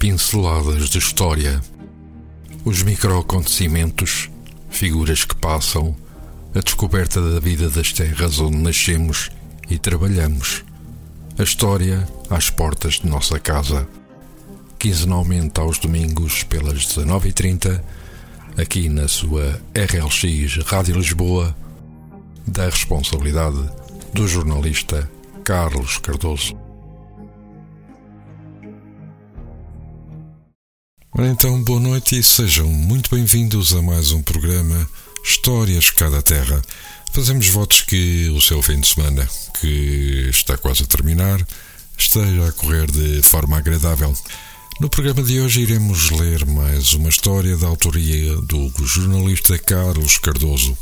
pinceladas de história, os microacontecimentos, figuras que passam, a descoberta da vida das terras onde nascemos e trabalhamos, a história às portas de nossa casa. Quinzenalmente aos domingos, pelas 19h30, aqui na sua RLX Rádio Lisboa, da responsabilidade do jornalista Carlos Cardoso. Ora então, boa noite e sejam muito bem-vindos a mais um programa Histórias Cada Terra. Fazemos votos que o seu fim de semana, que está quase a terminar, esteja a correr de forma agradável. No programa de hoje iremos ler mais uma história da autoria do jornalista Carlos Cardoso.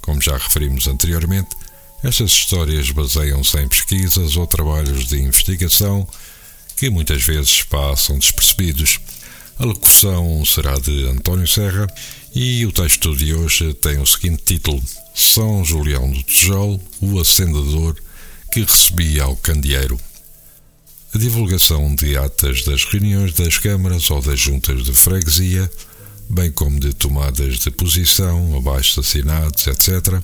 Como já referimos anteriormente, estas histórias baseiam-se em pesquisas ou trabalhos de investigação que muitas vezes passam despercebidos. A locução será de António Serra e o texto de hoje tem o seguinte título: São Julião do Tijolo, o acendedor que recebia ao candeeiro. A divulgação de atas das reuniões das câmaras ou das juntas de freguesia, bem como de tomadas de posição, abaixo assinados, etc.,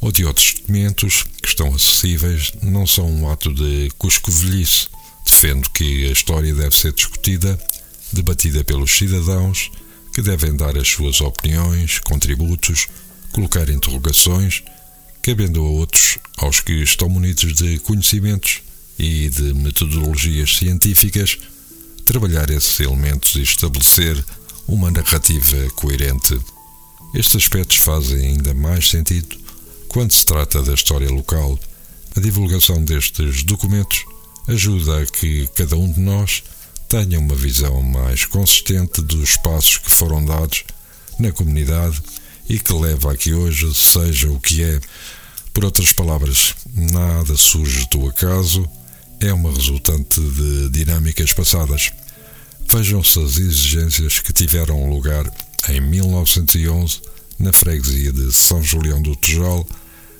ou de outros documentos que estão acessíveis, não são um ato de cuscovelhice. Defendo que a história deve ser discutida debatida pelos cidadãos, que devem dar as suas opiniões, contributos, colocar interrogações, cabendo a outros, aos que estão munidos de conhecimentos e de metodologias científicas, trabalhar esses elementos e estabelecer uma narrativa coerente. Estes aspectos fazem ainda mais sentido quando se trata da história local. A divulgação destes documentos ajuda a que cada um de nós tenha uma visão mais consistente dos passos que foram dados na comunidade e que leva a que hoje seja o que é. Por outras palavras, nada surge do acaso, é uma resultante de dinâmicas passadas. Vejam-se as exigências que tiveram lugar em 1911 na freguesia de São Julião do Tijolo,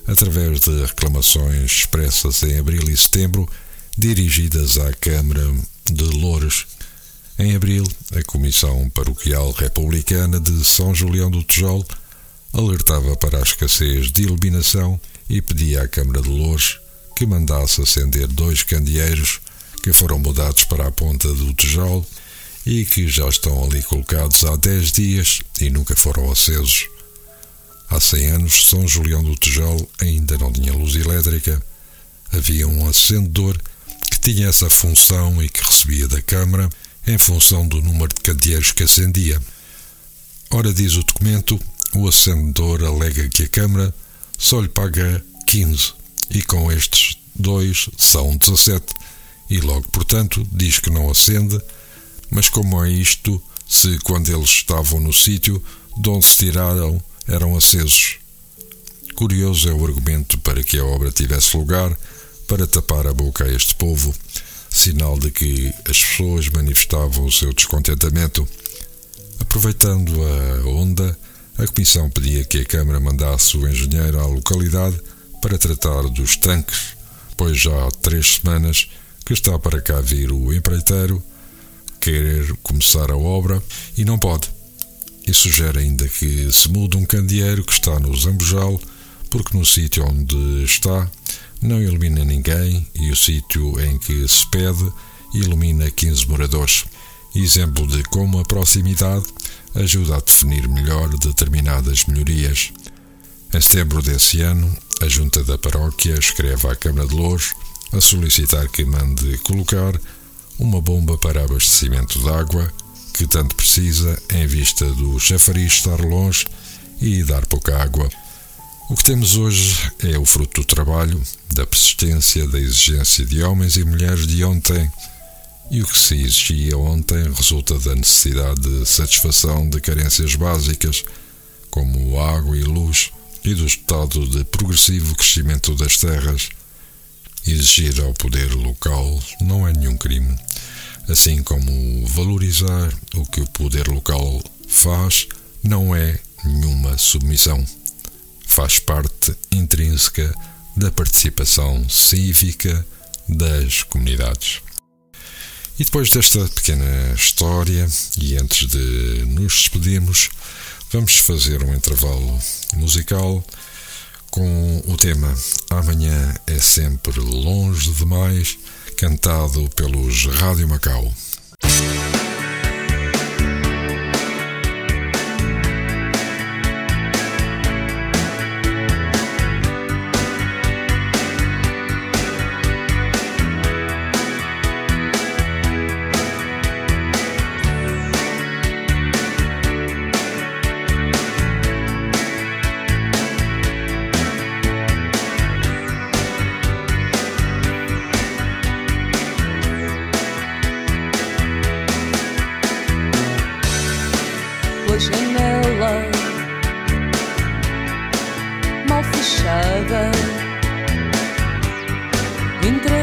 através de reclamações expressas em abril e setembro, dirigidas à Câmara de Louros. Em abril, a Comissão Paroquial Republicana de São Julião do Tijolo alertava para a escassez de iluminação e pedia à Câmara de Louros que mandasse acender dois candeeiros que foram mudados para a ponta do Tijolo e que já estão ali colocados há 10 dias e nunca foram acesos. Há 100 anos, São Julião do Tijolo ainda não tinha luz elétrica. Havia um acendedor tinha essa função e que recebia da Câmara em função do número de candeeiros que acendia. Ora, diz o documento, o acendedor alega que a Câmara só lhe paga 15 e com estes dois são 17 e logo, portanto, diz que não acende, mas como é isto se quando eles estavam no sítio de onde se tiraram eram acesos? Curioso é o argumento para que a obra tivesse lugar para tapar a boca a este povo, sinal de que as pessoas manifestavam o seu descontentamento. Aproveitando a onda, a Comissão pedia que a Câmara mandasse o engenheiro à localidade para tratar dos tanques, pois já há três semanas que está para cá vir o empreiteiro querer começar a obra e não pode. E sugere ainda que se mude um candeeiro que está no Zambujal, porque no sítio onde está não ilumina ninguém e o sítio em que se pede ilumina 15 moradores. Exemplo de como a proximidade ajuda a definir melhor determinadas melhorias. Em setembro desse ano, a Junta da Paróquia escreve à Câmara de Louros a solicitar que mande colocar uma bomba para abastecimento de água que tanto precisa em vista do chafariz estar longe e dar pouca água. O que temos hoje é o fruto do trabalho, da persistência, da exigência de homens e mulheres de ontem. E o que se exigia ontem resulta da necessidade de satisfação de carências básicas, como água e luz, e do estado de progressivo crescimento das terras. Exigir ao poder local não é nenhum crime, assim como valorizar o que o poder local faz não é nenhuma submissão faz parte intrínseca da participação cívica das comunidades. E depois desta pequena história, e antes de nos despedirmos, vamos fazer um intervalo musical com o tema Amanhã é sempre longe demais, cantado pelos Rádio Macau. over entre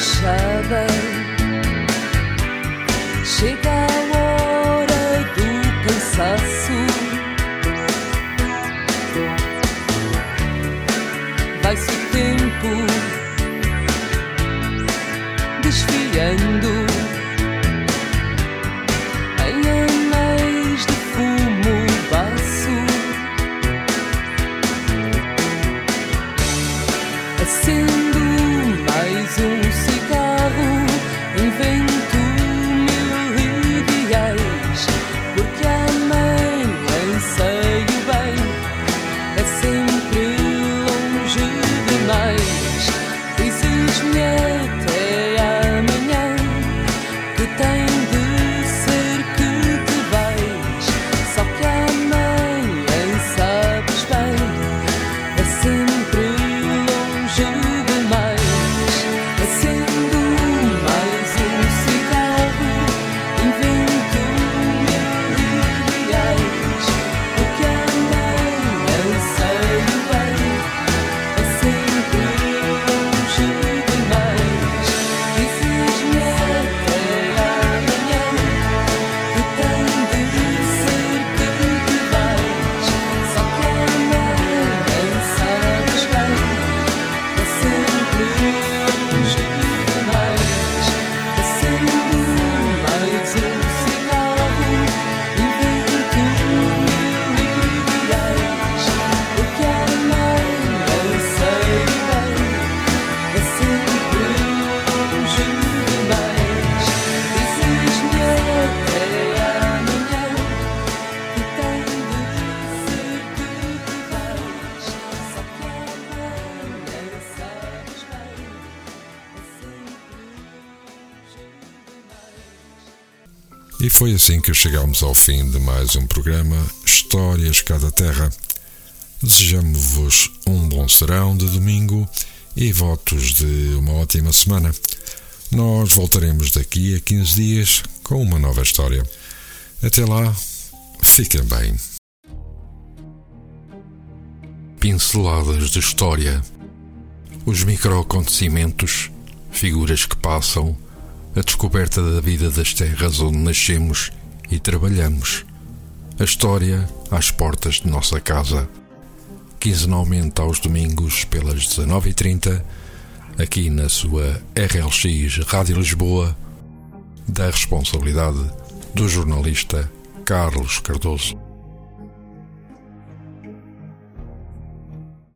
shabbat. She foi assim que chegamos ao fim de mais um programa Histórias Cada Terra. Desejamos-vos um bom serão de domingo e votos de uma ótima semana. Nós voltaremos daqui a 15 dias com uma nova história. Até lá, fiquem bem. Pinceladas de História Os microacontecimentos figuras que passam, a descoberta da vida das terras onde nascemos e trabalhamos, a história às portas de nossa casa. Quinzenalmente aos domingos pelas 19h30, aqui na sua RLX Rádio Lisboa, da responsabilidade do jornalista Carlos Cardoso.